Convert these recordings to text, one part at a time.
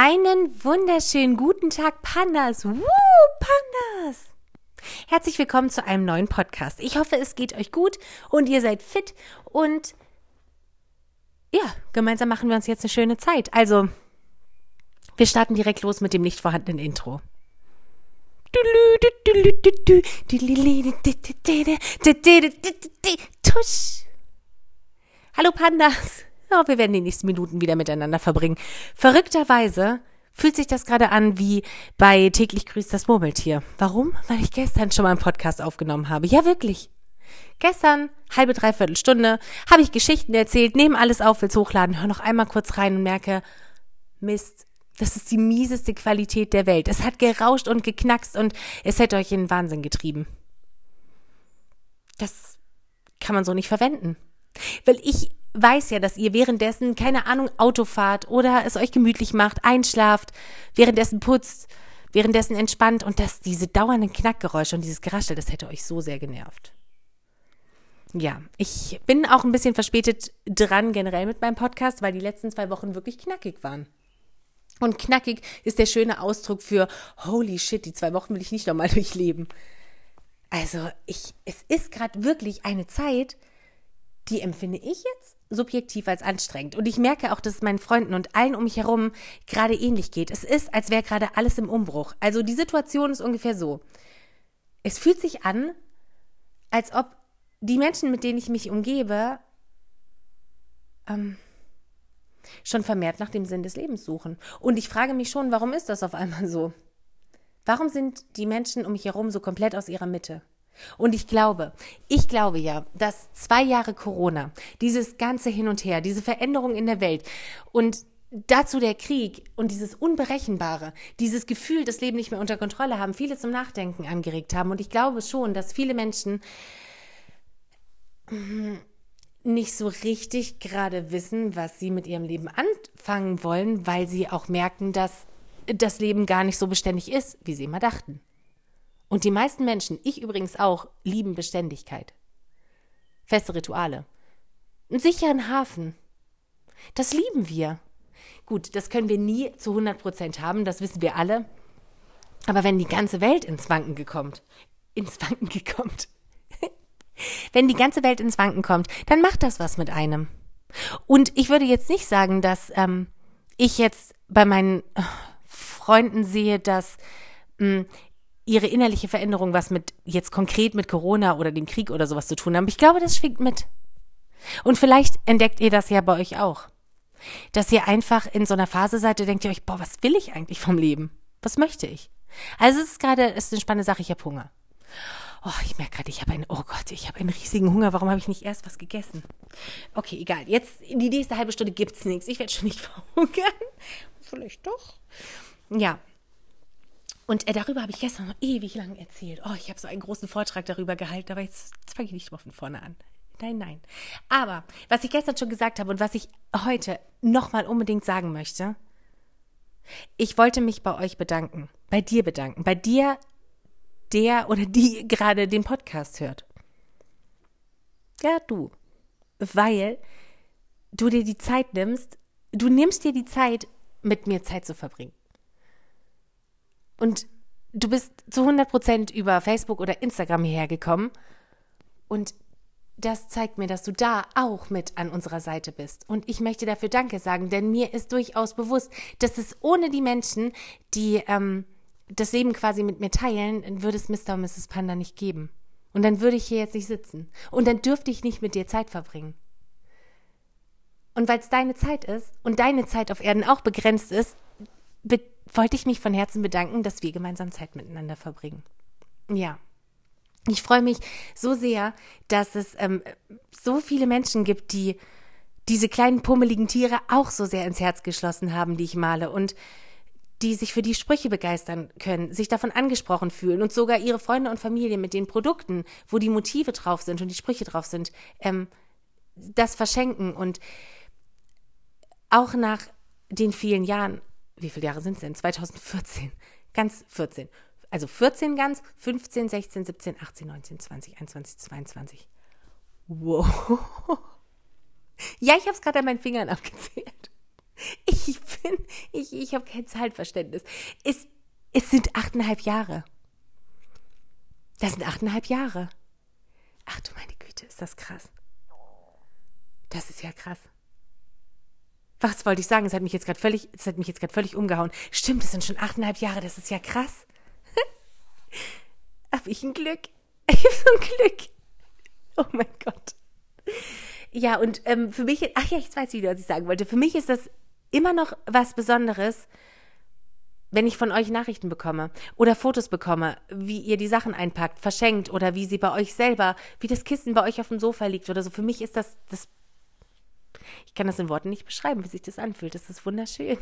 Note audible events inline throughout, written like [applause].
Einen wunderschönen guten Tag, Pandas. Woo, Pandas. Herzlich willkommen zu einem neuen Podcast. Ich hoffe, es geht euch gut und ihr seid fit und ja, gemeinsam machen wir uns jetzt eine schöne Zeit. Also, wir starten direkt los mit dem nicht vorhandenen Intro. Tusch. Hallo Pandas. Ja, wir werden die nächsten Minuten wieder miteinander verbringen. Verrückterweise fühlt sich das gerade an wie bei täglich grüßt das Murmeltier. Warum? Weil ich gestern schon mal einen Podcast aufgenommen habe. Ja, wirklich. Gestern, halbe, dreiviertel Stunde, habe ich Geschichten erzählt, nehme alles auf, will's hochladen, hör noch einmal kurz rein und merke, Mist, das ist die mieseste Qualität der Welt. Es hat gerauscht und geknackst und es hätte euch in den Wahnsinn getrieben. Das kann man so nicht verwenden. Weil ich weiß ja, dass ihr währenddessen, keine Ahnung, Auto fahrt oder es euch gemütlich macht, einschlaft, währenddessen putzt, währenddessen entspannt und dass diese dauernden Knackgeräusche und dieses Geraschel, das hätte euch so sehr genervt. Ja, ich bin auch ein bisschen verspätet dran generell mit meinem Podcast, weil die letzten zwei Wochen wirklich knackig waren. Und knackig ist der schöne Ausdruck für holy shit, die zwei Wochen will ich nicht nochmal [laughs] durchleben. Also, ich, es ist gerade wirklich eine Zeit, die empfinde ich jetzt subjektiv als anstrengend. Und ich merke auch, dass es meinen Freunden und allen um mich herum gerade ähnlich geht. Es ist, als wäre gerade alles im Umbruch. Also die Situation ist ungefähr so. Es fühlt sich an, als ob die Menschen, mit denen ich mich umgebe, ähm, schon vermehrt nach dem Sinn des Lebens suchen. Und ich frage mich schon, warum ist das auf einmal so? Warum sind die Menschen um mich herum so komplett aus ihrer Mitte? Und ich glaube, ich glaube ja, dass zwei Jahre Corona, dieses ganze Hin und Her, diese Veränderung in der Welt und dazu der Krieg und dieses Unberechenbare, dieses Gefühl, das Leben nicht mehr unter Kontrolle haben, viele zum Nachdenken angeregt haben. Und ich glaube schon, dass viele Menschen nicht so richtig gerade wissen, was sie mit ihrem Leben anfangen wollen, weil sie auch merken, dass das Leben gar nicht so beständig ist, wie sie immer dachten. Und die meisten Menschen, ich übrigens auch, lieben Beständigkeit. Feste Rituale. Einen sicheren Hafen. Das lieben wir. Gut, das können wir nie zu 100 Prozent haben, das wissen wir alle. Aber wenn die ganze Welt ins Wanken gekommt, ins Wanken gekommt, [laughs] wenn die ganze Welt ins Wanken kommt, dann macht das was mit einem. Und ich würde jetzt nicht sagen, dass ähm, ich jetzt bei meinen äh, Freunden sehe, dass mh, hm, ihre innerliche Veränderung was mit jetzt konkret mit Corona oder dem Krieg oder sowas zu tun haben. Ich glaube, das schwingt mit. Und vielleicht entdeckt ihr das ja bei euch auch. Dass ihr einfach in so einer Phase seid, denkt ihr euch, boah, was will ich eigentlich vom Leben? Was möchte ich? Also es ist gerade, es ist eine spannende Sache, ich habe Hunger. Oh, ich merke gerade, ich habe einen, oh Gott, ich habe einen riesigen Hunger. Warum habe ich nicht erst was gegessen? Okay, egal. Jetzt, in die nächste halbe Stunde gibt's nichts. Ich werde schon nicht [laughs] verhungern. Vielleicht doch. Ja, und äh, darüber habe ich gestern noch ewig lang erzählt. Oh, ich habe so einen großen Vortrag darüber gehalten, aber jetzt, jetzt fange ich nicht mal von vorne an. Nein, nein. Aber was ich gestern schon gesagt habe und was ich heute nochmal unbedingt sagen möchte, ich wollte mich bei euch bedanken, bei dir bedanken, bei dir, der oder die [laughs] gerade den Podcast hört. Ja, du. Weil du dir die Zeit nimmst, du nimmst dir die Zeit, mit mir Zeit zu verbringen. Und du bist zu 100 Prozent über Facebook oder Instagram hierher gekommen. Und das zeigt mir, dass du da auch mit an unserer Seite bist. Und ich möchte dafür Danke sagen, denn mir ist durchaus bewusst, dass es ohne die Menschen, die ähm, das Leben quasi mit mir teilen, würde es Mr. und Mrs. Panda nicht geben. Und dann würde ich hier jetzt nicht sitzen. Und dann dürfte ich nicht mit dir Zeit verbringen. Und weil es deine Zeit ist und deine Zeit auf Erden auch begrenzt ist, wollte ich mich von Herzen bedanken, dass wir gemeinsam Zeit miteinander verbringen. Ja. Ich freue mich so sehr, dass es ähm, so viele Menschen gibt, die diese kleinen pummeligen Tiere auch so sehr ins Herz geschlossen haben, die ich male und die sich für die Sprüche begeistern können, sich davon angesprochen fühlen und sogar ihre Freunde und Familie mit den Produkten, wo die Motive drauf sind und die Sprüche drauf sind, ähm, das verschenken und auch nach den vielen Jahren wie viele Jahre sind es denn? 2014. Ganz 14. Also 14 ganz, 15, 16, 17, 18, 19, 20, 21, 22. Wow. [laughs] Ja, ich habe es gerade an meinen Fingern abgezählt. Ich bin, ich, ich habe kein Zeitverständnis. Es, es sind achteinhalb Jahre. Das sind achteinhalb Jahre. Ach du meine Güte, ist das krass. Das ist ja krass. Was wollte ich sagen? Es hat mich jetzt gerade völlig, es hat mich jetzt gerade völlig umgehauen. Stimmt, es sind schon achteinhalb Jahre, das ist ja krass. [laughs] Hab ich ein Glück. [laughs] Ich hab so ein Glück. Oh mein Gott. Ja, und ähm, für mich, ach ja, ich weiß wieder, was ich sagen wollte. Für mich ist das immer noch was Besonderes, wenn ich von euch Nachrichten bekomme oder Fotos bekomme, wie ihr die Sachen einpackt, verschenkt oder wie sie bei euch selber, wie das Kissen bei euch auf dem Sofa liegt oder so. Für mich ist das das ich kann das in Worten nicht beschreiben, wie sich das anfühlt. Das ist wunderschön.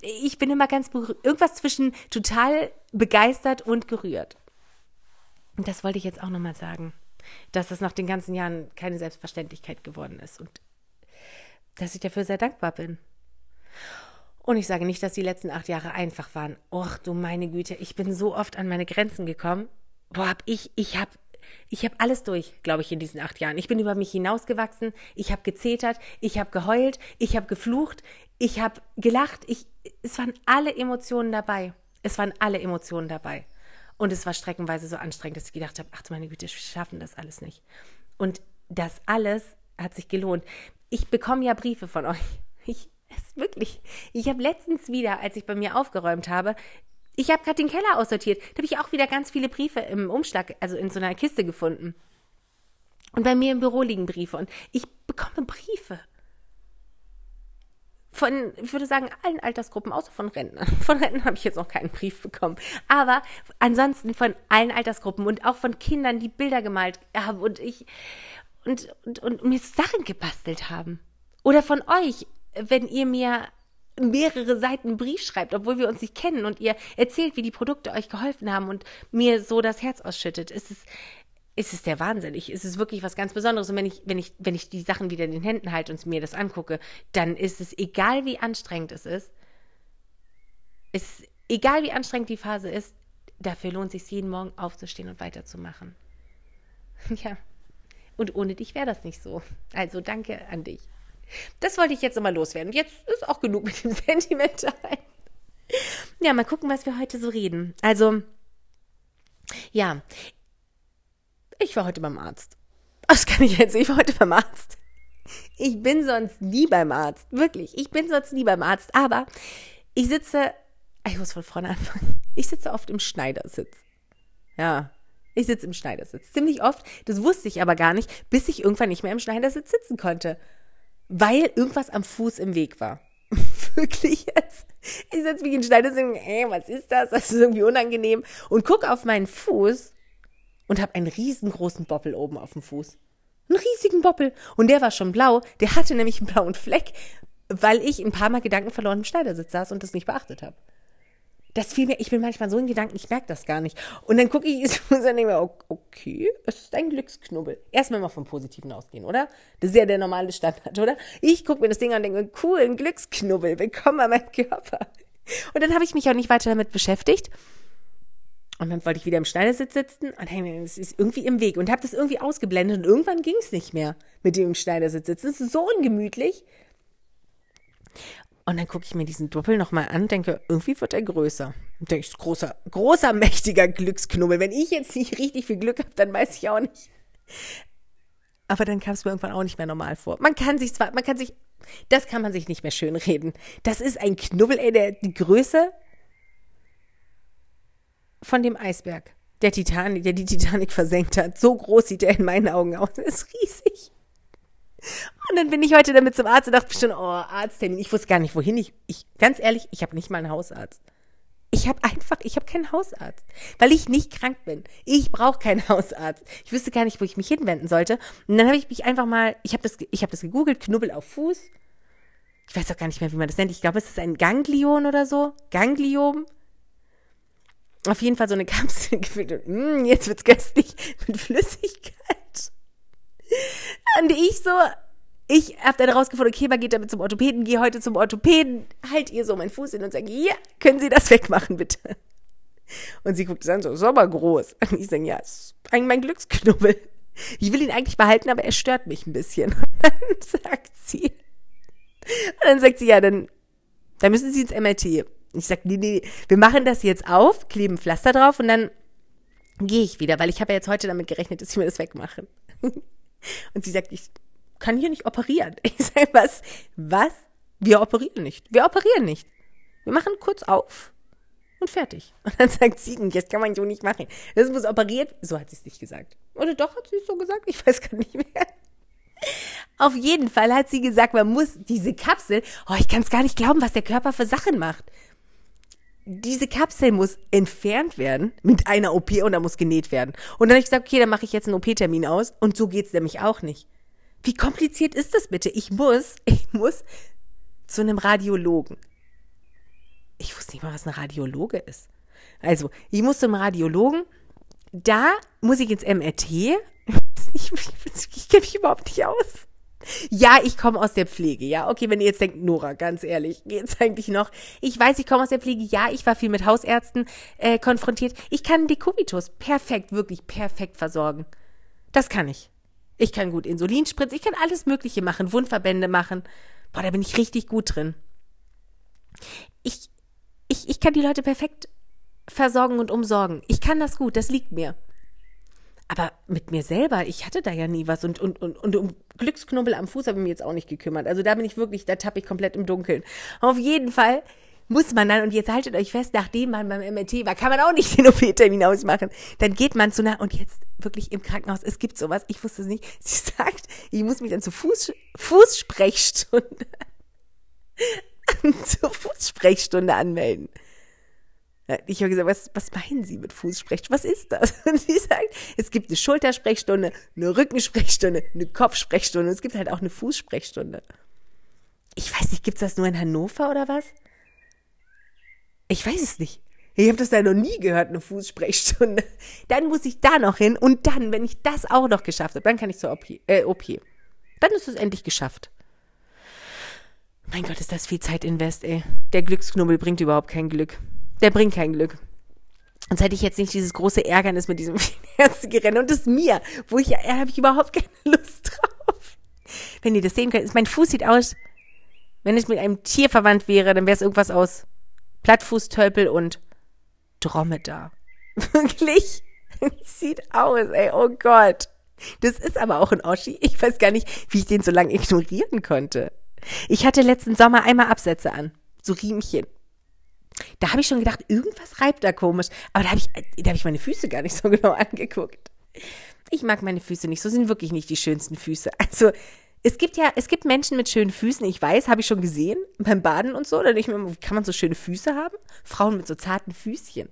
Ich bin immer ganz irgendwas zwischen total begeistert und gerührt. Und das wollte ich jetzt auch nochmal sagen, dass das nach den ganzen Jahren keine Selbstverständlichkeit geworden ist und dass ich dafür sehr dankbar bin. Und ich sage nicht, dass die letzten acht Jahre einfach waren. Och, du meine Güte, ich bin so oft an meine Grenzen gekommen. Boah, hab ich, ich hab ich habe alles durch, glaube ich, in diesen acht Jahren. Ich bin über mich hinausgewachsen, ich habe gezetert, ich habe geheult, ich habe geflucht, ich habe gelacht. Ich, es waren alle Emotionen dabei. Es waren alle Emotionen dabei. Und es war streckenweise so anstrengend, dass ich gedacht habe, ach meine Güte, wir schaffen das alles nicht. Und das alles hat sich gelohnt. Ich bekomme ja Briefe von euch. Ich, es wirklich. Ich habe letztens wieder, als ich bei mir aufgeräumt habe, ich habe gerade den Keller aussortiert. Da habe ich auch wieder ganz viele Briefe im Umschlag, also in so einer Kiste gefunden. Und bei mir im Büro liegen Briefe. Und ich bekomme Briefe. Von, ich würde sagen, allen Altersgruppen, außer von Rentnern. [laughs] Von Rentnern habe ich jetzt noch keinen Brief bekommen. Aber ansonsten von allen Altersgruppen und auch von Kindern, die Bilder gemalt haben und ich und, und, und mir Sachen gebastelt haben. Oder von euch, wenn ihr mir mehrere Seiten Brief schreibt, obwohl wir uns nicht kennen und ihr erzählt, wie die Produkte euch geholfen haben und mir so das Herz ausschüttet, ist es, ist es der Wahnsinn. Ich, ist es wirklich was ganz Besonderes. Und wenn ich, wenn ich, wenn ich die Sachen wieder in den Händen halte und mir das angucke, dann ist es egal, wie anstrengend es ist, ist egal, wie anstrengend die Phase ist, dafür lohnt es sich jeden Morgen aufzustehen und weiterzumachen. [laughs] Ja. Und ohne dich wäre das nicht so. Also danke an dich. Das wollte ich jetzt nochmal loswerden. Jetzt ist auch genug mit dem [laughs] Sentimentalen. Ja, mal gucken, was wir heute so reden. Also, ja, ich war heute beim Arzt. Das kann ich jetzt. Ich war heute beim Arzt. Ich bin sonst nie beim Arzt. Wirklich. Ich bin sonst nie beim Arzt. Aber ich sitze. Ich muss von vorne anfangen. Ich sitze oft im Schneidersitz. Ja. Ich sitze im Schneidersitz. Ziemlich oft. Das wusste ich aber gar nicht, bis ich irgendwann nicht mehr im Schneidersitz sitzen konnte weil irgendwas am Fuß im Weg war. [laughs] Wirklich jetzt. Ich setze mich in Stein und sage, ey, was ist das? Das ist irgendwie unangenehm. Und gucke auf meinen Fuß und habe einen riesengroßen Boppel oben auf dem Fuß. Einen riesigen Boppel. Und der war schon blau. Der hatte nämlich einen blauen Fleck, weil ich ein paar Mal Gedanken verloren im Schneidersitz saß und das nicht beachtet habe. Das fiel mir, ich bin manchmal so in Gedanken, ich merke das gar nicht. Und dann gucke ich [laughs] und dann denke mir, okay, es ist ein Glücksknubbel. Erstmal mal vom Positiven ausgehen, oder? Das ist ja der normale Standard, oder? Ich gucke mir das Ding an und denke, cool, ein Glücksknubbel, willkommen an meinem Körper. Und dann habe ich mich auch nicht weiter damit beschäftigt. Und dann wollte ich wieder im Schneidersitz sitzen und hey, es ist irgendwie im Weg und habe das irgendwie ausgeblendet und irgendwann ging es nicht mehr mit dem im Schneidersitz sitzen. Es ist so ungemütlich. Und dann gucke ich mir diesen Doppel nochmal an, denke, irgendwie wird er größer. Und denke ich, großer, großer, mächtiger Glücksknubbel. Wenn ich jetzt nicht richtig viel Glück habe, dann weiß ich auch nicht. Aber dann kam es mir irgendwann auch nicht mehr normal vor. Man kann sich zwar, man kann sich, das kann man sich nicht mehr schön reden. Das ist ein Knubbel, ey, der, die Größe von dem Eisberg. Der Titanic, der die Titanic versenkt hat. So groß sieht er in meinen Augen aus. [laughs] Er ist riesig. Und dann bin ich heute damit zum Arzt und dachte schon, oh, Arzttermin. Ich wusste gar nicht, wohin. Ich, ich ganz ehrlich, ich habe nicht mal einen Hausarzt. Ich habe einfach, ich habe keinen Hausarzt, weil ich nicht krank bin. Ich brauche keinen [laughs] Hausarzt. Ich wüsste gar nicht, wo ich mich hinwenden sollte. Und dann habe ich mich einfach mal, ich habe das, ich habe das gegoogelt, Knubbel auf Fuß. Ich weiß auch gar nicht mehr, wie man das nennt. Ich glaube, es ist ein Ganglion oder so. Gangliom. Auf jeden Fall so eine [laughs] Kapsel gefüllt. Mm, jetzt wird's köstlich [laughs] mit Flüssigkeit. Und ich so, ich habe dann rausgefunden, okay, man geht damit zum Orthopäden, gehe heute zum Orthopäden, halt ihr so meinen Fuß hin und sage, ja, können Sie das [laughs] wegmachen, bitte? Und sie guckt es an, so, ist aber groß. Und [laughs] ich sage, ja, ist eigentlich mein Glücksknubbel. Ich will ihn eigentlich behalten, aber er stört mich ein bisschen. [laughs] Und dann sagt sie, Und dann sagt sie, ja, dann, dann müssen Sie ins MRT. Ich sag, nee, nee, wir machen das jetzt auf, kleben Pflaster drauf und dann gehe ich wieder, weil ich habe ja jetzt heute damit gerechnet, dass sie mir das wegmachen. Und sie sagt, ich kann hier nicht operieren. [laughs] Ich sage, was? Was? Wir operieren nicht. Wir operieren nicht. Wir machen kurz auf und fertig. [laughs] Und dann sagt sie, jetzt kann man so nicht machen. Das muss operiert. So hat sie es nicht gesagt. Oder doch hat sie es so gesagt? Ich weiß gar nicht mehr. [laughs] Auf jeden Fall hat sie gesagt, man muss diese Kapsel, oh, ich kann es gar nicht glauben, was der Körper für Sachen macht. Diese Kapsel muss entfernt werden mit einer OP und da muss genäht werden. Und dann habe ich gesagt, okay, dann mache ich jetzt einen OP-Termin aus und so geht's nämlich auch nicht. Wie kompliziert ist das bitte? Ich muss, ich muss zu einem Radiologen. Ich wusste nicht mal, was ein Radiologe ist. Also, ich muss zum Radiologen. Da muss ich ins MRT. [laughs] Ich, ich, ich kenne mich überhaupt nicht aus. Ja, ich komme aus der Pflege. Ja, okay, wenn ihr jetzt denkt, Nora, ganz ehrlich, geht's eigentlich noch? Ich weiß, ich komme aus der Pflege. Ja, ich war viel mit Hausärzten äh, konfrontiert. Ich kann Dekubitus perfekt, wirklich perfekt versorgen. Das kann ich. Ich kann gut Insulin spritzen. Ich kann alles Mögliche machen, Wundverbände machen. Boah, da bin ich richtig gut drin. Ich, ich, ich kann die Leute perfekt versorgen und umsorgen. Ich kann das gut, das liegt mir. Aber mit mir selber, ich hatte da ja nie was und, und, und, und um Glücksknubbel am Fuß habe ich mich jetzt auch nicht gekümmert. Also da bin ich wirklich, da tappe ich komplett im Dunkeln. Auf jeden Fall muss man dann, und jetzt haltet euch fest, nachdem man beim MRT war, kann man auch nicht den OP-Termin ausmachen. Dann geht man zu einer, und jetzt wirklich im Krankenhaus, es gibt sowas, ich wusste es nicht. [laughs] Sie sagt, ich muss mich dann zur Fuß, Fußsprechstunde, [laughs] zur Fußsprechstunde anmelden. Ich habe gesagt, was, was meinen Sie mit Fußsprechstunde? Was ist das? [laughs] Und sie sagt, es gibt eine Schultersprechstunde, eine Rückensprechstunde, eine Kopfsprechstunde und es gibt halt auch eine Fußsprechstunde. Ich weiß nicht, gibt's das nur in Hannover oder was? Ich weiß es nicht. Ich habe das da noch nie gehört, eine Fußsprechstunde. [laughs] Dann muss ich da noch hin und dann, wenn ich das auch noch geschafft habe, dann kann ich zur OP. Äh, OP. Dann ist es endlich geschafft. Mein Gott, ist das viel Zeit invest, ey. Der Glücksknubbel bringt überhaupt kein Glück. Der bringt kein Glück. Sonst hätte ich jetzt nicht dieses große Ärgernis mit diesem [laughs] Ärztegerennen und das mir, wo ich, da habe ich überhaupt keine Lust drauf. Wenn ihr das sehen könnt, mein Fuß sieht aus, wenn es mit einem Tier verwandt wäre, dann wäre es irgendwas aus Plattfußtölpel und Dromedar. [laughs] Wirklich? sieht aus, ey, oh Gott. Das ist aber auch ein Oschi. Ich weiß gar nicht, wie ich den so lange ignorieren konnte. Ich hatte letzten Sommer einmal Absätze an. So Riemchen. Da habe ich schon gedacht, irgendwas reibt da komisch. Aber da habe ich, da hab ich meine Füße gar nicht so [laughs] genau angeguckt. Ich mag meine Füße nicht. So sind wirklich nicht die schönsten Füße. Also, es gibt ja, es gibt Menschen mit schönen Füßen, ich weiß, habe ich schon gesehen, beim Baden und so. Da denke ich mir, kann man so schöne Füße haben? Frauen mit so zarten Füßchen.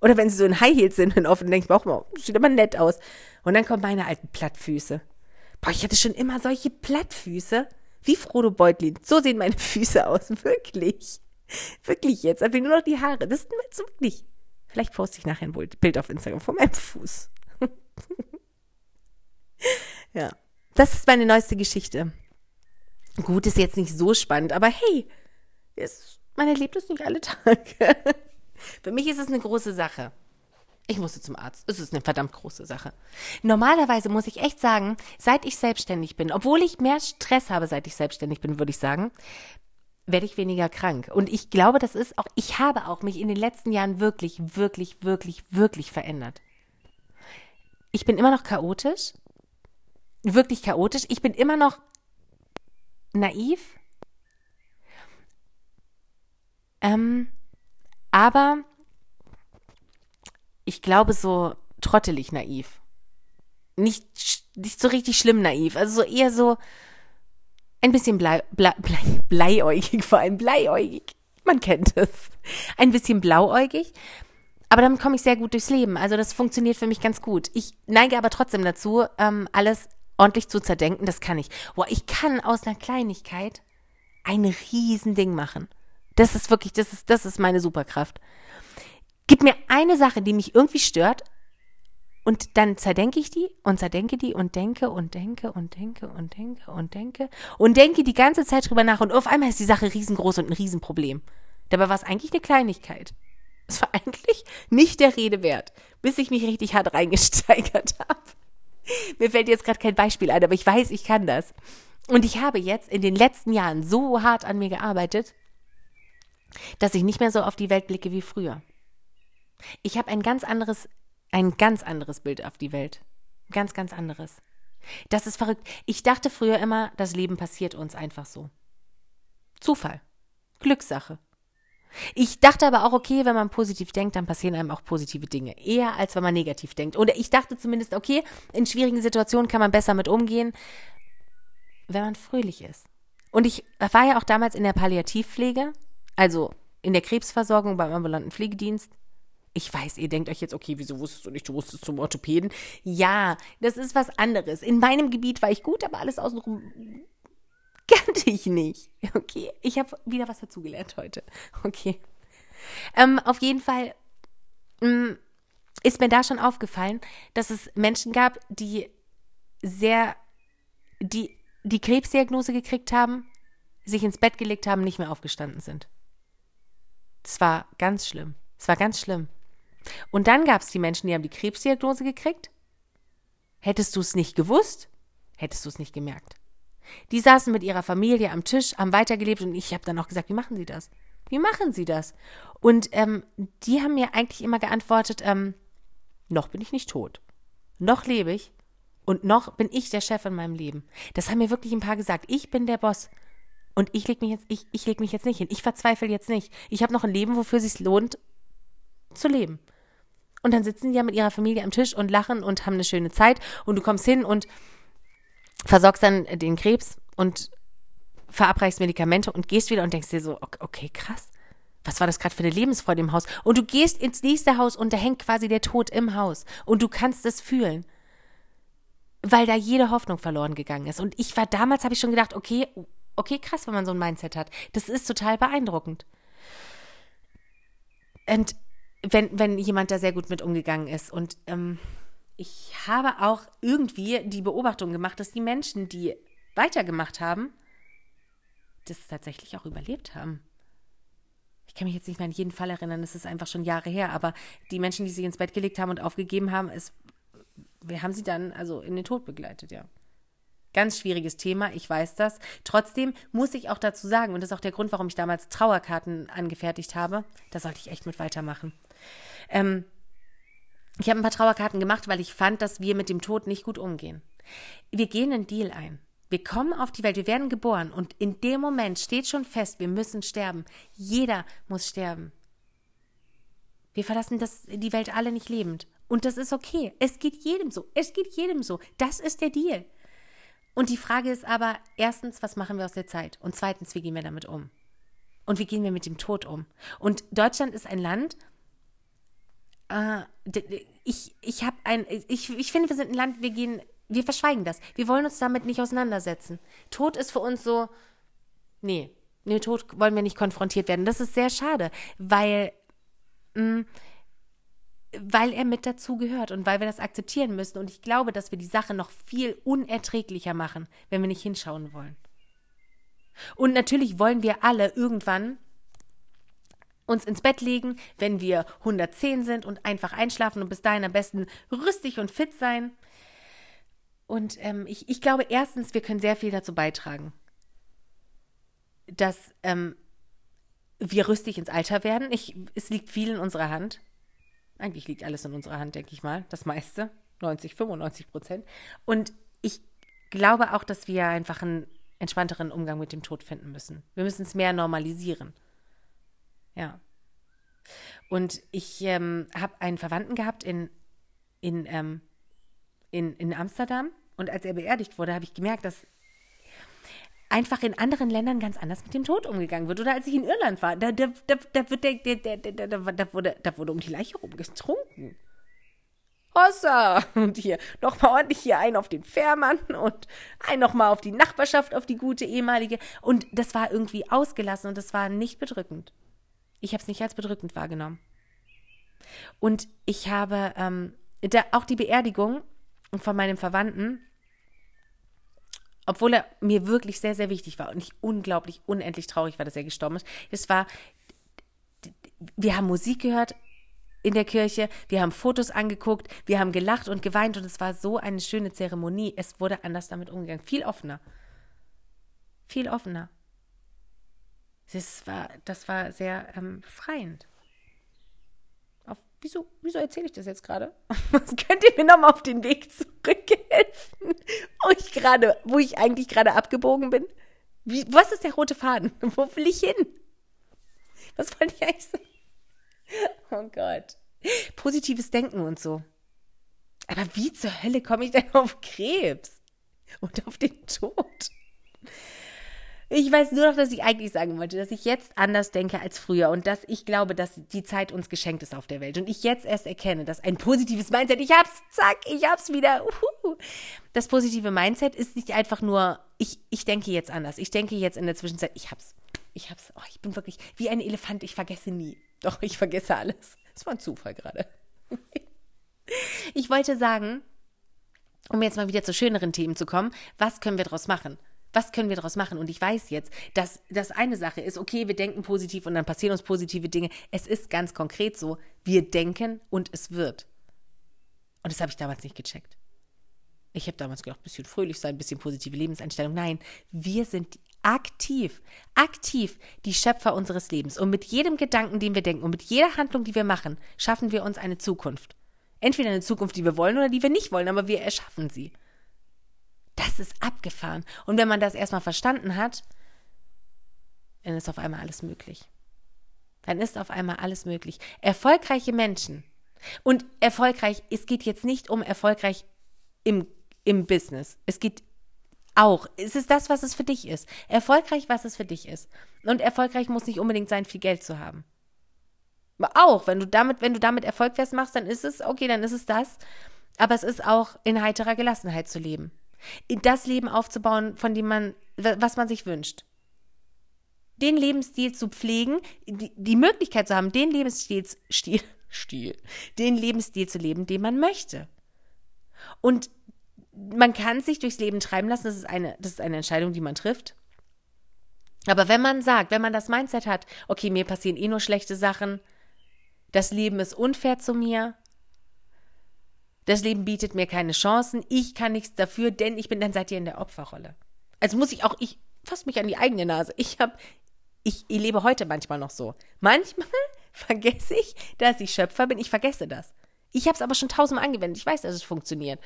Oder wenn sie so in High Heels sind, dann oft denke ich mir auch mal, sieht immer nett aus. Und dann kommen meine alten Plattfüße. Boah, ich hatte schon immer solche Plattfüße. Wie Frodo Beutlin. So sehen meine [laughs] Füße aus, wirklich. Wirklich jetzt. Einfach nur noch die Haare. Das ist so wirklich. Vielleicht poste ich nachher ein Bild auf Instagram von meinem Fuß. [laughs] ja. Das ist meine neueste Geschichte. Gut, ist jetzt nicht so spannend, aber hey, ist, man erlebt es nicht alle [laughs] Tage. Für mich ist es eine große Sache. Ich musste zum Arzt. Es ist eine verdammt große Sache. Normalerweise muss ich echt sagen, seit ich selbstständig bin, obwohl ich mehr Stress habe, seit ich selbstständig bin, würde ich sagen, werde ich weniger krank. Und ich glaube, das ist auch, ich habe auch mich in den letzten Jahren wirklich, wirklich, wirklich, wirklich verändert. Ich bin immer noch chaotisch, wirklich chaotisch. Ich bin immer noch naiv. Ähm, aber ich glaube so trottelig naiv. Nicht, nicht so richtig schlimm naiv. Also so eher so, ein bisschen blei, blei, blei, bleiäugig, vor allem bleiäugig. Man kennt es. Ein bisschen blauäugig. Aber damit komme ich sehr gut durchs Leben. Also das funktioniert für mich ganz gut. Ich neige aber trotzdem dazu, ähm, alles ordentlich zu zerdenken. Das kann ich. Boah, ich kann aus einer Kleinigkeit ein Riesending machen. Das ist wirklich, das ist, das ist meine Superkraft. Gib mir eine Sache, die mich irgendwie stört, und dann zerdenke ich die und zerdenke die und denke und denke und denke und denke und denke und denke die ganze Zeit drüber nach und auf einmal ist die Sache riesengroß und ein Riesenproblem. Dabei war es eigentlich eine Kleinigkeit. Es war [laughs] eigentlich nicht der Rede wert, bis ich mich richtig hart reingesteigert [laughs] habe. [laughs] Mir fällt jetzt gerade kein Beispiel ein, aber ich weiß, ich kann das. Und ich habe jetzt in den letzten Jahren so hart an mir gearbeitet, dass ich nicht mehr so auf die Welt blicke wie früher. Ich habe ein ganz anderes, ein ganz anderes Bild auf die Welt. Ganz, ganz anderes. Das ist verrückt. Ich dachte früher immer, das Leben passiert uns einfach so. Zufall. Glückssache. Ich dachte aber auch, okay, wenn man positiv denkt, dann passieren einem auch positive Dinge. Eher als wenn man negativ denkt. Oder ich dachte zumindest, okay, in schwierigen Situationen kann man besser mit umgehen, wenn man fröhlich ist. Und ich war ja auch damals in der Palliativpflege, also in der Krebsversorgung beim ambulanten Pflegedienst. Ich weiß, ihr denkt euch jetzt, okay, wieso wusstest du nicht, du wusstest zum Orthopäden? Ja, das ist was anderes. In meinem Gebiet war ich gut, aber alles außenrum [laughs] kannte ich nicht. Okay, ich habe wieder was dazugelernt heute. Okay. Ähm, auf jeden Fall ähm, ist mir da schon aufgefallen, dass es Menschen gab, die sehr, die die Krebsdiagnose gekriegt haben, sich ins Bett gelegt haben, nicht mehr aufgestanden sind. Das war ganz schlimm. Es war ganz schlimm. Und dann gab es die Menschen, die haben die Krebsdiagnose gekriegt. Hättest du es nicht gewusst, hättest du es nicht gemerkt. Die saßen mit ihrer Familie am Tisch, haben weitergelebt und ich habe dann auch gesagt, wie machen sie das? Wie machen sie das? Und ähm, die haben mir eigentlich immer geantwortet, ähm, noch bin ich nicht tot. Noch lebe ich und noch bin ich der Chef in meinem Leben. Das haben mir wirklich ein paar gesagt. Ich bin der Boss. Und ich leg mich ich, ich leg mich jetzt nicht hin. Ich verzweifle jetzt nicht. Ich habe noch ein Leben, wofür es sich lohnt, zu leben. Und dann sitzen die ja mit ihrer Familie am Tisch und lachen und haben eine schöne Zeit. Und du kommst hin und versorgst dann den Krebs und verabreichst Medikamente und gehst wieder und denkst dir so, okay, krass. Was war das gerade für eine Lebensfreude im Haus? Und du gehst ins nächste Haus und da hängt quasi der Tod im Haus. Und du kannst es fühlen. Weil da jede Hoffnung verloren gegangen ist. Und ich war damals, habe ich schon gedacht, okay, okay, krass, wenn man so ein Mindset hat. Das ist total beeindruckend. Und wenn, wenn jemand da sehr gut mit umgegangen ist. Und ähm, ich habe auch irgendwie die Beobachtung gemacht, dass die Menschen, die weitergemacht haben, das tatsächlich auch überlebt haben. Ich kann mich jetzt nicht mehr an jeden Fall erinnern, das ist einfach schon Jahre her, aber die Menschen, die sich ins Bett gelegt haben und aufgegeben haben, es, wir haben sie dann also in den Tod begleitet, ja. Ganz schwieriges Thema, ich weiß das. Trotzdem muss ich auch dazu sagen, und das ist auch der Grund, warum ich damals Trauerkarten angefertigt habe, da sollte ich echt mit weitermachen. Ähm, ich habe ein paar Trauerkarten gemacht, weil ich fand, dass wir mit dem Tod nicht gut umgehen. Wir gehen einen Deal ein. Wir kommen auf die Welt, wir werden geboren und in dem Moment steht schon fest, wir müssen sterben. Jeder muss sterben. Wir verlassen das, die Welt alle nicht lebend. Und das ist okay. Es geht jedem so. Es geht jedem so. Das ist der Deal. Und die Frage ist aber, erstens, was machen wir aus der Zeit? Und zweitens, wie gehen wir damit um? Und wie gehen wir mit dem Tod um? Und Deutschland ist ein Land, äh, ich, ich habe ein, ich, ich finde, wir sind ein Land, wir gehen, wir verschweigen das. Wir wollen uns damit nicht auseinandersetzen. Tod ist für uns so, nee, nee, Tod wollen wir nicht konfrontiert werden. Das ist sehr schade, weil, mh, mm, weil er mit dazu gehört und weil wir das akzeptieren müssen. Und ich glaube, dass wir die Sache noch viel unerträglicher machen, wenn wir nicht hinschauen wollen. Und natürlich wollen wir alle irgendwann uns ins Bett legen, wenn wir 110 sind und einfach einschlafen und bis dahin am besten rüstig und fit sein. Und ähm, ich, ich glaube, erstens, wir können sehr viel dazu beitragen, dass ähm, wir rüstig ins Alter werden. Ich, es liegt viel in unserer Hand. Eigentlich liegt alles in unserer Hand, denke ich mal. Das meiste. 90, 95 Prozent. Und ich glaube auch, dass wir einfach einen entspannteren Umgang mit dem Tod finden müssen. Wir müssen es mehr normalisieren. Ja. Und ich ähm, habe einen Verwandten gehabt in, in, ähm, in, in Amsterdam. Und als er beerdigt wurde, habe ich gemerkt, dass einfach in anderen Ländern ganz anders mit dem Tod umgegangen wird. Oder als ich in Irland war, da, wurde, um die Leiche rumgetrunken. Hossa! Und hier nochmal ordentlich hier ein auf den Fährmann und ein nochmal auf die Nachbarschaft, auf die gute ehemalige. Und das war irgendwie ausgelassen und das war nicht bedrückend. Ich habe es nicht als bedrückend wahrgenommen. Und ich habe ähm, da, auch die Beerdigung von meinem Verwandten obwohl er mir wirklich sehr, sehr wichtig war und ich unglaublich, unendlich traurig war, dass er gestorben ist. Es war, wir haben Musik gehört in der Kirche, wir haben Fotos angeguckt, wir haben gelacht und geweint und es war so eine schöne Zeremonie. Es wurde anders damit umgegangen, viel offener. viel offener. Das war, das war sehr ähm, befreiend. Auf, wieso wieso erzähle ich das jetzt gerade? [laughs] Was könnt ihr mir nochmal auf den Weg zurückhelfen, wo ich gerade, wo ich eigentlich gerade abgebogen bin? Wie, was ist der rote Faden? [laughs] Wo will ich hin? Was wollte ich eigentlich sagen? Oh Gott. Positives Denken und so. Aber wie zur Hölle komme ich denn auf Krebs? Und auf den Tod? Ich weiß nur noch, dass ich eigentlich sagen wollte, dass ich jetzt anders denke als früher und dass ich glaube, dass die Zeit uns geschenkt ist auf der Welt und ich jetzt erst erkenne, dass ein positives Mindset, ich hab's, zack, ich hab's wieder. Uhuhu. Das positive Mindset ist nicht einfach nur, ich, ich denke jetzt anders. Ich denke jetzt in der Zwischenzeit, ich hab's, ich hab's. Oh, ich bin wirklich wie ein Elefant, ich vergesse nie. Doch, ich vergesse alles. Das war ein Zufall gerade. Ich wollte sagen, um jetzt mal wieder zu schöneren Themen zu kommen, was können wir daraus machen? Was können wir daraus machen? Und ich weiß jetzt, dass das eine Sache ist, okay, wir denken positiv und dann passieren uns positive Dinge. Es ist ganz konkret so, wir denken und es wird. Und das habe ich damals nicht gecheckt. Ich habe damals gedacht, ein bisschen fröhlich sein, ein bisschen positive Lebenseinstellung. Nein, wir sind aktiv, aktiv die Schöpfer unseres Lebens. Und mit jedem Gedanken, den wir denken und mit jeder Handlung, die wir machen, schaffen wir uns eine Zukunft. Entweder eine Zukunft, die wir wollen oder die wir nicht wollen, aber wir erschaffen sie. Das ist abgefahren. Und wenn man das erstmal verstanden hat, dann ist auf einmal alles möglich. Dann ist auf einmal alles möglich. Erfolgreiche Menschen. Und erfolgreich, es geht jetzt nicht um erfolgreich im, im Business. Es geht auch. Es ist das, was es für dich ist. Erfolgreich, was es für dich ist. Und erfolgreich muss nicht unbedingt sein, viel Geld zu haben. Aber auch, wenn du damit, wenn du damit Erfolg machst, dann ist es, okay, dann ist es das. Aber es ist auch in heiterer Gelassenheit zu leben das Leben aufzubauen, von dem man, was man sich wünscht. Den Lebensstil zu pflegen, die, die Möglichkeit zu haben, den Lebensstil, Stil, Stil, den Lebensstil zu leben, den man möchte. Und man kann sich durchs Leben treiben lassen, das ist eine, das ist eine Entscheidung, die man trifft. Aber wenn man sagt, wenn man das Mindset hat, okay, mir passieren eh nur schlechte Sachen, das Leben ist unfair zu mir, das Leben bietet mir keine Chancen, ich kann nichts dafür, denn ich bin, dann seid ihr in der Opferrolle. Also muss ich auch, ich fasse mich an die eigene Nase. Ich habe, ich, ich lebe heute manchmal noch so. Manchmal [laughs] vergesse ich, dass ich Schöpfer bin. Ich vergesse das. Ich habe es aber schon tausendmal angewendet. Ich weiß, dass es funktioniert.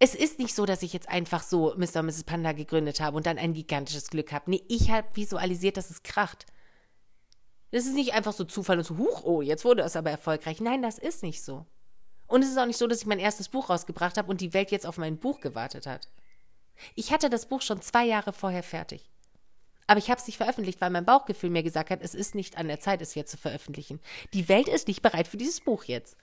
Es ist nicht so, dass ich jetzt einfach so Mr. und Mrs. Panda gegründet habe und dann ein gigantisches Glück habe. Nee, ich habe visualisiert, dass es kracht. Das ist nicht einfach so Zufall und so, huch, oh, jetzt wurde es aber erfolgreich. Nein, das ist nicht so. Und es ist auch nicht so, dass ich mein erstes Buch rausgebracht habe und die Welt jetzt auf mein Buch gewartet hat. Ich hatte das Buch schon zwei Jahre vorher fertig. Aber ich habe es nicht veröffentlicht, weil mein Bauchgefühl mir gesagt hat, es ist nicht an der Zeit, es jetzt zu veröffentlichen. Die Welt ist nicht bereit für dieses Buch jetzt.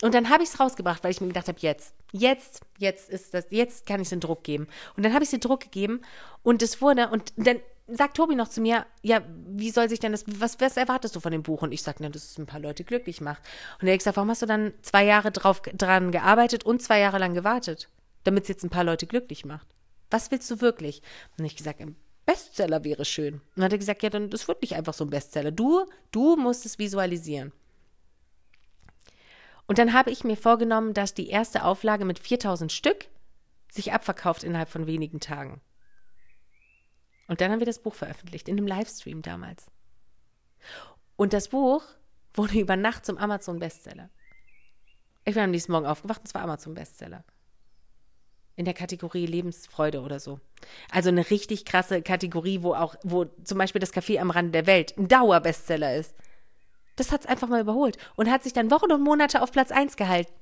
Und dann habe ich es rausgebracht, weil ich mir gedacht habe, jetzt, jetzt, jetzt ist das, jetzt kann ich es den Druck geben. Und dann habe ich es den Druck gegeben und es wurde, und dann sagt Tobi noch zu mir, ja, wie soll sich denn das, was, was erwartest du von dem Buch? Und ich sage, dass es ein paar Leute glücklich macht. Und er sagt, warum hast du dann zwei Jahre drauf, dran gearbeitet und zwei Jahre lang gewartet, damit es jetzt ein paar Leute glücklich macht? Was willst du wirklich? Und ich gesagt, ein Bestseller wäre schön. Und dann hat er gesagt, ja, dann, das wird nicht einfach so ein Bestseller. Du, du musst es visualisieren. Und dann habe ich mir vorgenommen, dass die erste Auflage mit 4000 Stück sich abverkauft innerhalb von wenigen Tagen. Und dann haben wir das Buch veröffentlicht, in einem Livestream damals. Und das Buch wurde über Nacht zum Amazon-Bestseller. Ich bin am nächsten Morgen aufgewacht und es war Amazon-Bestseller. In der Kategorie Lebensfreude oder so. Also eine richtig krasse Kategorie, wo auch, wo zum Beispiel das Café am Rande der Welt ein Dauerbestseller ist. Das hat es einfach mal überholt und hat sich dann Wochen und Monate auf Platz 1 gehalten.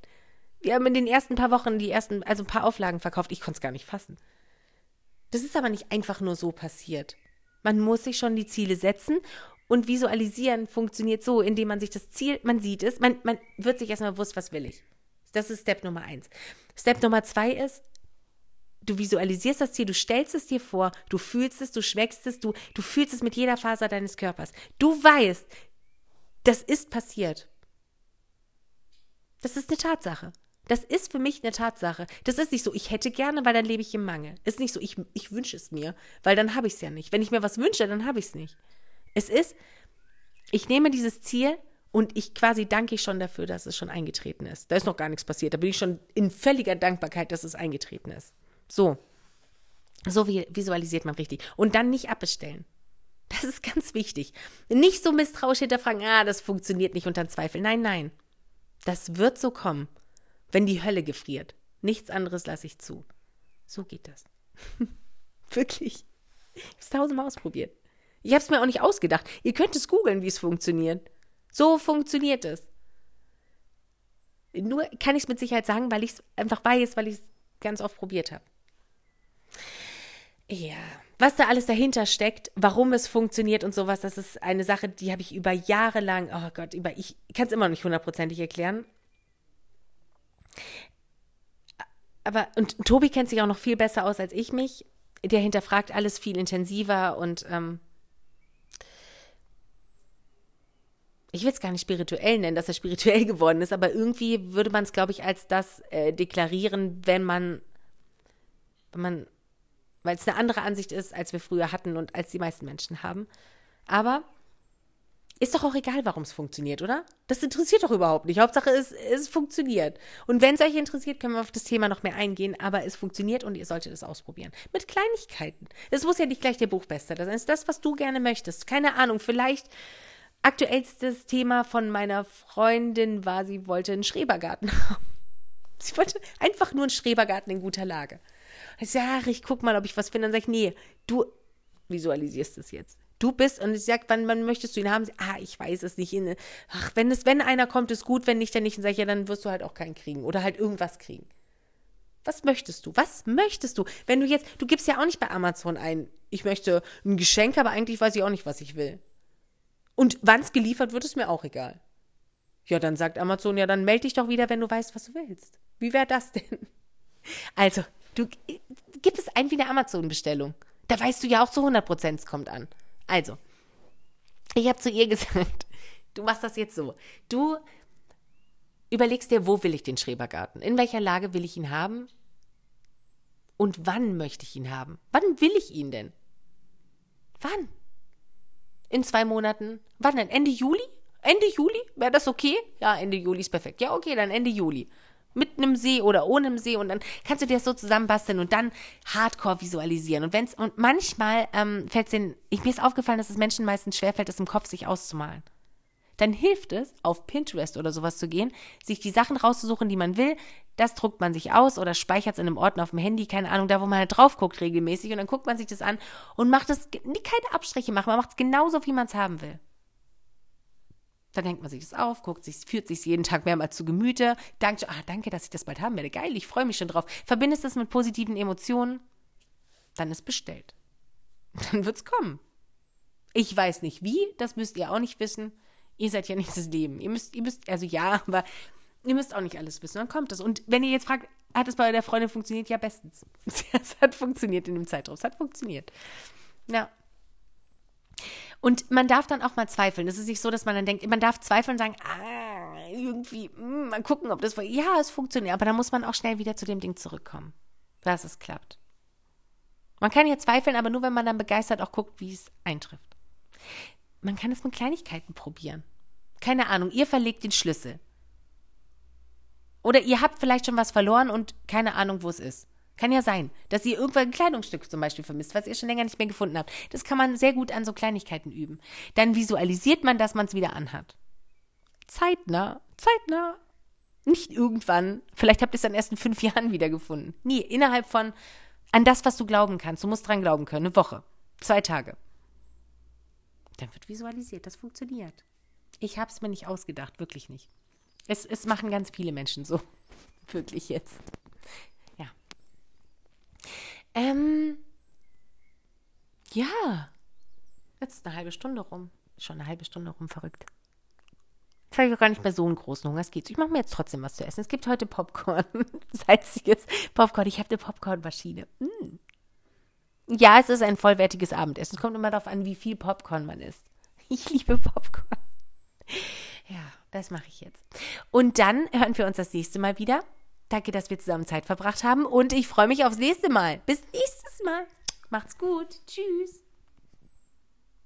Wir haben in den ersten paar Wochen die ersten, also ein paar Auflagen verkauft. Ich konnte es gar nicht fassen. Das ist aber nicht einfach nur so passiert. Man muss sich schon die Ziele setzen und visualisieren funktioniert so, indem man sich das Ziel, man sieht es, man, man wird sich erstmal bewusst, was will ich. Das ist Step Nummer eins. Step Nummer zwei ist, du visualisierst das Ziel, du stellst es dir vor, du fühlst es, du schmeckst es, du, du fühlst es mit jeder Faser deines Körpers. Du weißt, das ist passiert. Das ist eine Tatsache. Das ist für mich eine Tatsache. Das ist nicht so, ich hätte gerne, weil dann lebe ich im Mangel. Ist nicht so, ich, ich wünsche es mir, weil dann habe ich es ja nicht. Wenn ich mir was wünsche, dann habe ich es nicht. Es ist, ich nehme dieses Ziel und ich quasi danke ich schon dafür, dass es schon eingetreten ist. Da ist noch gar nichts passiert. Da bin ich schon in völliger Dankbarkeit, dass es eingetreten ist. So. So visualisiert man richtig. Und dann nicht abbestellen. Das ist ganz wichtig. Nicht so misstrauisch hinterfragen, ah, das funktioniert nicht und dann zweifeln. Nein, nein. Das wird so kommen, wenn die Hölle gefriert. Nichts anderes lasse ich zu. So geht das. [laughs] Wirklich. Ich habe es tausendmal ausprobiert. Ich habe es mir auch nicht ausgedacht. Ihr könnt es googeln, wie es funktioniert. So funktioniert es. Nur kann ich es mit Sicherheit sagen, weil ich es einfach weiß, weil ich es ganz oft probiert habe. Ja, was da alles dahinter steckt, warum es funktioniert und sowas, das ist eine Sache, die habe ich über Jahre lang, oh Gott, über, ich kann es immer noch nicht hundertprozentig erklären. Aber, und Tobi kennt sich auch noch viel besser aus als ich mich. Der hinterfragt alles viel intensiver und ähm, ich will es gar nicht spirituell nennen, dass er spirituell [laughs] geworden ist, aber irgendwie würde man es, glaube ich, als das äh, deklarieren, wenn man, wenn man weil es eine andere Ansicht ist, als wir früher hatten und als die meisten Menschen haben. Aber ist doch auch egal, warum es funktioniert, oder? Das interessiert doch überhaupt nicht. Hauptsache, es, es funktioniert. Und wenn es euch interessiert, können wir auf das Thema noch mehr eingehen. Aber es funktioniert und ihr solltet es ausprobieren. Mit Kleinigkeiten. Es muss ja nicht gleich der Buchbester. Das ist das, was du gerne möchtest. Keine Ahnung. Vielleicht aktuellstes Thema von meiner Freundin war, sie wollte einen Schrebergarten [laughs] haben. Sie wollte einfach nur einen Schrebergarten in guter Lage. Ich sage, ich guck mal, ob ich was finde. Dann sage ich, nee, du visualisierst es jetzt. Du bist, und ich sage, wann, wann möchtest du ihn haben? Ah, ich weiß es nicht. Ach, wenn, es, wenn einer kommt, ist gut, wenn nicht, dann nicht. Dann sage ich, ja, dann wirst du halt auch keinen kriegen. Oder halt irgendwas kriegen. Was möchtest du? Was möchtest du? Wenn du jetzt, du gibst ja auch nicht bei Amazon ein, ich möchte ein Geschenk, aber eigentlich weiß ich auch nicht, was ich will. Und wann es geliefert wird, ist mir auch egal. Ja, dann sagt Amazon, ja, dann melde dich doch wieder, wenn du weißt, was du willst. Wie wäre das denn? Also, Du gib es ein wie eine Amazon-Bestellung. Da weißt du ja auch zu 100 Prozent, es kommt an. Also, ich habe zu ihr [laughs] gesagt, du machst das jetzt so. Du überlegst dir, wo will ich den Schrebergarten? In welcher Lage will ich ihn haben? Und wann möchte ich ihn haben? Wann will ich ihn denn? Wann? In zwei Monaten? Wann denn? Ende Juli? Ende Juli? Wäre das okay? Ja, Ende Juli ist perfekt. Ja, okay, dann Ende Juli mit einem See oder ohne einem See und dann kannst du dir das so zusammenbasteln und dann Hardcore visualisieren. Und wenn's, und manchmal ähm, fällt es den, ich, mir ist aufgefallen, dass es Menschen meistens schwerfällt, es im Kopf sich auszumalen. Dann hilft es, auf Pinterest oder sowas zu gehen, sich die Sachen rauszusuchen, die man will. Das druckt man sich aus oder speichert es in einem Ordner auf dem Handy, keine Ahnung, da wo man halt drauf guckt regelmäßig und dann guckt man sich das an und macht es, keine Abstriche machen, man macht es genauso, wie man es haben will. Dann denkt man sich das auf, guckt sich, führt sich jeden Tag mehrmals zu Gemüte, dankt, ah, danke, dass ich das bald haben werde. Geil, ich freue mich schon drauf. Verbindest das mit positiven Emotionen, dann ist bestellt. [laughs] Dann wird's kommen. Ich weiß nicht wie, das müsst ihr auch nicht wissen. Ihr seid ja nicht das Leben. Ihr müsst, ihr müsst, also ja, aber ihr müsst auch nicht alles wissen. Dann kommt das. Und wenn ihr jetzt fragt, hat es bei der Freundin funktioniert? Ja, bestens. [laughs] Es hat funktioniert in dem Zeitraum. Es hat funktioniert. Ja. Und man darf dann auch mal zweifeln. Es ist nicht so, dass man dann denkt, man darf zweifeln und sagen, ah, irgendwie, mh, hm, mal gucken, ob das, ja, es funktioniert. Aber dann muss man auch schnell wieder zu dem Ding zurückkommen, dass es klappt. Man kann ja zweifeln, aber nur, wenn man dann begeistert auch guckt, wie es eintrifft. Man kann es mit Kleinigkeiten probieren. Keine Ahnung, ihr verlegt den Schlüssel. Oder ihr habt vielleicht schon was verloren und keine Ahnung, wo es ist. Kann ja sein, dass ihr irgendwann ein Kleidungsstück zum Beispiel vermisst, was ihr schon länger nicht mehr gefunden habt. Das kann man sehr gut an so Kleinigkeiten üben. Dann visualisiert man, dass man es wieder anhat. Zeitnah, zeitnah. Nicht irgendwann. Vielleicht habt ihr es dann erst in fünf [laughs] Jahren wiedergefunden. Nie. Innerhalb von an das, was du glauben kannst. Du musst dran glauben können. Eine Woche. Zwei Tage. Dann wird visualisiert. Das funktioniert. Ich habe es mir nicht ausgedacht. Wirklich nicht. Es, es machen ganz viele Menschen so. [laughs] Wirklich jetzt. Ähm, ja. Jetzt ist eine halbe Stunde rum. Schon eine halbe Stunde rum, verrückt. Jetzt habe ich auch gar nicht mehr so einen großen Hunger. Es geht. Ich mache mir jetzt trotzdem was zu essen. Es gibt heute Popcorn. [laughs] Salziges Popcorn. Ich habe eine Popcornmaschine. Mm. Ja, es ist ein vollwertiges Abendessen. Es kommt immer darauf an, wie viel Popcorn man isst. [laughs] Ich liebe Popcorn. Ja, das mache ich jetzt. Und dann hören wir uns das nächste Mal wieder. Danke, dass wir zusammen Zeit verbracht haben und ich freue mich aufs nächste Mal. Bis nächstes Mal. Macht's gut. Tschüss.